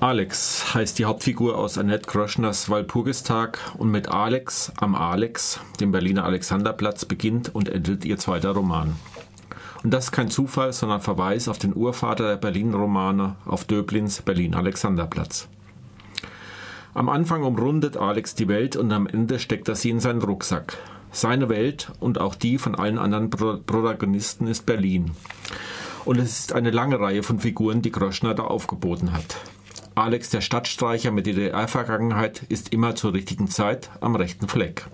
Alex heißt die Hauptfigur aus Annette Kroschners Walpurgistag und mit Alex am Alex, dem Berliner Alexanderplatz, beginnt und endet ihr zweiter Roman. Und das ist kein Zufall, sondern Verweis auf den Urvater der Berlin-Romane, auf Döblins Berlin-Alexanderplatz. Am Anfang umrundet Alex die Welt und am Ende steckt er sie in seinen Rucksack. Seine Welt und auch die von allen anderen Protagonisten ist Berlin. Und es ist eine lange Reihe von Figuren, die Groschner da aufgeboten hat. Alex der Stadtstreicher mit DDR-Vergangenheit ist immer zur richtigen Zeit am rechten Fleck.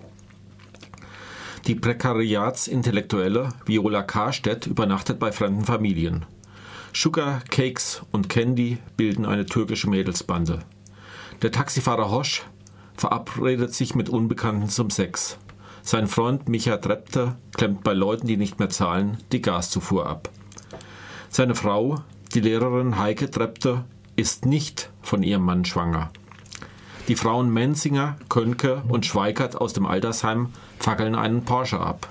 Die Prekariatsintellektuelle Viola Karstedt übernachtet bei fremden Familien. Sugar, Cakes und Candy bilden eine türkische Mädelsbande. Der Taxifahrer Hosch verabredet sich mit Unbekannten zum Sex. Sein Freund Micha Trepte klemmt bei Leuten, die nicht mehr zahlen, die Gaszufuhr ab. Seine Frau, die Lehrerin Heike Trepte, ist nicht von ihrem Mann schwanger. Die Frauen Menzinger, Könke und Schweikert aus dem Altersheim fackeln einen Porsche ab.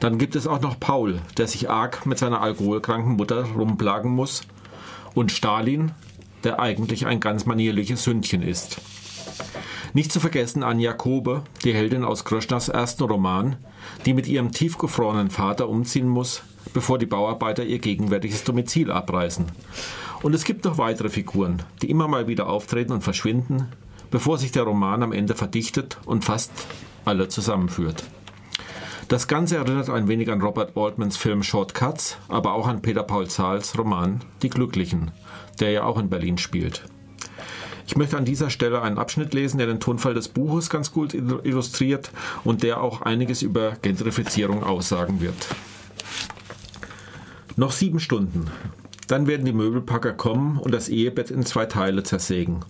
Dann gibt es auch noch Paul, der sich arg mit seiner alkoholkranken Mutter rumplagen muss. Und Stalin, der eigentlich ein ganz manierliches Sündchen ist. Nicht zu vergessen Anja Kobe, die Heldin aus Kröschners ersten Roman, die mit ihrem tiefgefrorenen Vater umziehen muss, bevor die Bauarbeiter ihr gegenwärtiges Domizil abreißen. Und es gibt noch weitere Figuren, die immer mal wieder auftreten und verschwinden, bevor sich der Roman am Ende verdichtet und fast alle zusammenführt. Das Ganze erinnert ein wenig an Robert Altmans Film Shortcuts, aber auch an Peter Paul Zahls Roman Die Glücklichen, der ja auch in Berlin spielt. Ich möchte an dieser Stelle einen Abschnitt lesen, der den Tonfall des Buches ganz gut illustriert und der auch einiges über Gentrifizierung aussagen wird. Noch sieben Stunden. Dann werden die Möbelpacker kommen und das Ehebett in zwei Teile zersägen.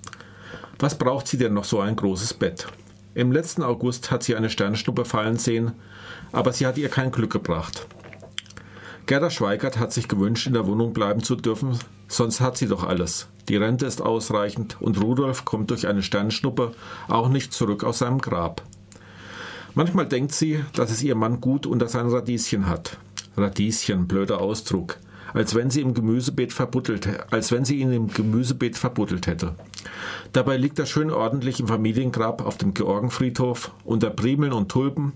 Was braucht sie denn noch so ein großes Bett? Im letzten August hat sie eine Sternschnuppe fallen sehen, aber sie hat ihr kein Glück gebracht. Gerda Schweigert hat sich gewünscht, in der Wohnung bleiben zu dürfen, sonst hat sie doch alles. Die Rente ist ausreichend und Rudolf kommt durch eine Sternschnuppe auch nicht zurück aus seinem Grab. Manchmal denkt sie, dass es ihr Mann gut unter seinen Radieschen hat. Radieschen, blöder Ausdruck als wenn sie im Gemüsebeet verbuddelt, als wenn sie ihn im Gemüsebeet verbuddelt hätte. Dabei liegt er schön ordentlich im Familiengrab auf dem Georgenfriedhof unter Primeln und Tulpen.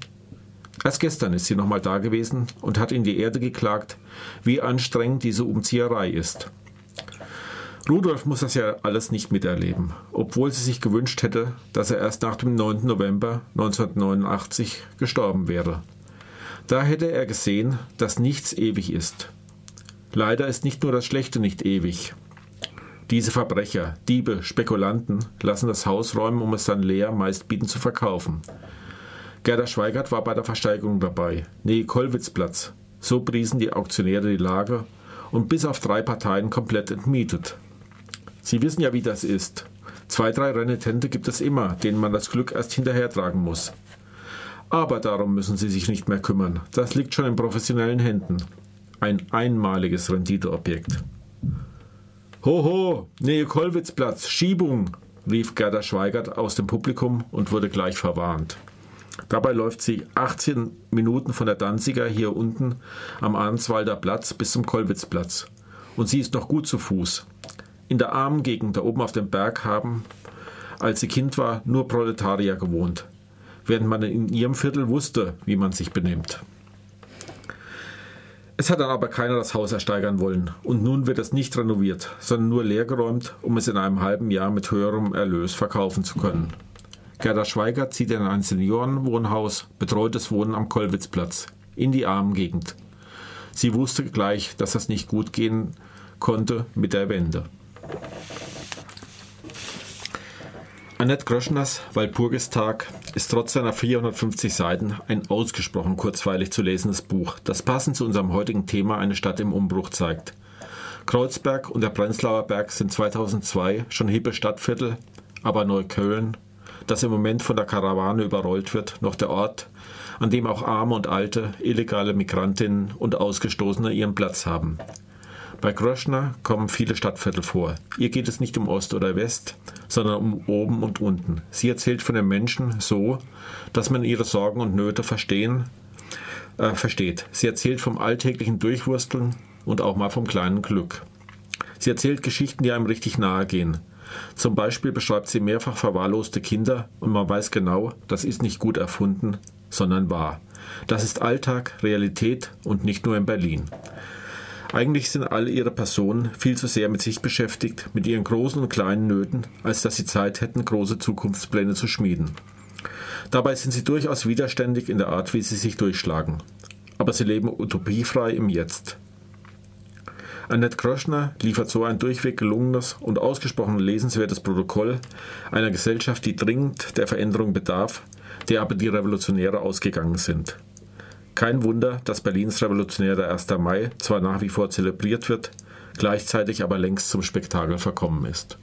Erst gestern ist sie nochmal da gewesen und hat in die Erde geklagt, wie anstrengend diese Umzieherei ist. Rudolf muss das ja alles nicht miterleben, obwohl sie sich gewünscht hätte, dass er erst nach dem 9. November 1989 gestorben wäre. Da hätte er gesehen, dass nichts ewig ist. Leider ist nicht nur das Schlechte nicht ewig. Diese Verbrecher, Diebe, Spekulanten lassen das Haus räumen, um es dann leer, meist bieten zu verkaufen. Gerda Schweigert war bei der Versteigerung dabei. Nee, Kollwitzplatz. So priesen die Auktionäre die Lage und bis auf drei Parteien komplett entmietet. Sie wissen ja, wie das ist. Zwei, drei Renitente gibt es immer, denen man das Glück erst hinterhertragen muss. Aber darum müssen Sie sich nicht mehr kümmern. Das liegt schon in professionellen Händen ein einmaliges Renditeobjekt. Hoho, Nähe Kollwitzplatz, Schiebung, rief Gerda Schweigert aus dem Publikum und wurde gleich verwarnt. Dabei läuft sie 18 Minuten von der Danziger hier unten am Arnswalder Platz bis zum Kollwitzplatz. Und sie ist noch gut zu Fuß. In der armen Gegend da oben auf dem Berg haben, als sie Kind war, nur Proletarier gewohnt, während man in ihrem Viertel wusste, wie man sich benimmt. Es hat dann aber keiner das Haus ersteigern wollen und nun wird es nicht renoviert, sondern nur leergeräumt, um es in einem halben Jahr mit höherem Erlös verkaufen zu können. Gerda Schweiger zieht in ein Seniorenwohnhaus, betreutes Wohnen am Kollwitzplatz, in die armen Gegend. Sie wusste gleich, dass das nicht gut gehen konnte mit der Wende. Annette Groschners Walpurgistag ist trotz seiner 450 Seiten ein ausgesprochen kurzweilig zu lesendes Buch, das passend zu unserem heutigen Thema eine Stadt im Umbruch zeigt. Kreuzberg und der Prenzlauer Berg sind 2002 schon hippe Stadtviertel, aber Neukölln, das im Moment von der Karawane überrollt wird, noch der Ort, an dem auch arme und alte, illegale Migrantinnen und Ausgestoßene ihren Platz haben. Bei Groschner kommen viele Stadtviertel vor. Ihr geht es nicht um Ost oder West, sondern um oben und unten. Sie erzählt von den Menschen so, dass man ihre Sorgen und Nöte verstehen, äh, versteht. Sie erzählt vom alltäglichen Durchwursteln und auch mal vom kleinen Glück. Sie erzählt Geschichten, die einem richtig nahe gehen. Zum Beispiel beschreibt sie mehrfach verwahrloste Kinder und man weiß genau, das ist nicht gut erfunden, sondern wahr. Das ist Alltag, Realität und nicht nur in Berlin. Eigentlich sind alle ihre Personen viel zu sehr mit sich beschäftigt, mit ihren großen und kleinen Nöten, als dass sie Zeit hätten, große Zukunftspläne zu schmieden. Dabei sind sie durchaus widerständig in der Art, wie sie sich durchschlagen. Aber sie leben utopiefrei im Jetzt. Annette Kröschner liefert so ein durchweg gelungenes und ausgesprochen lesenswertes Protokoll einer Gesellschaft, die dringend der Veränderung bedarf, der aber die Revolutionäre ausgegangen sind. Kein Wunder, dass Berlins revolutionärer 1. Mai zwar nach wie vor zelebriert wird, gleichzeitig aber längst zum Spektakel verkommen ist.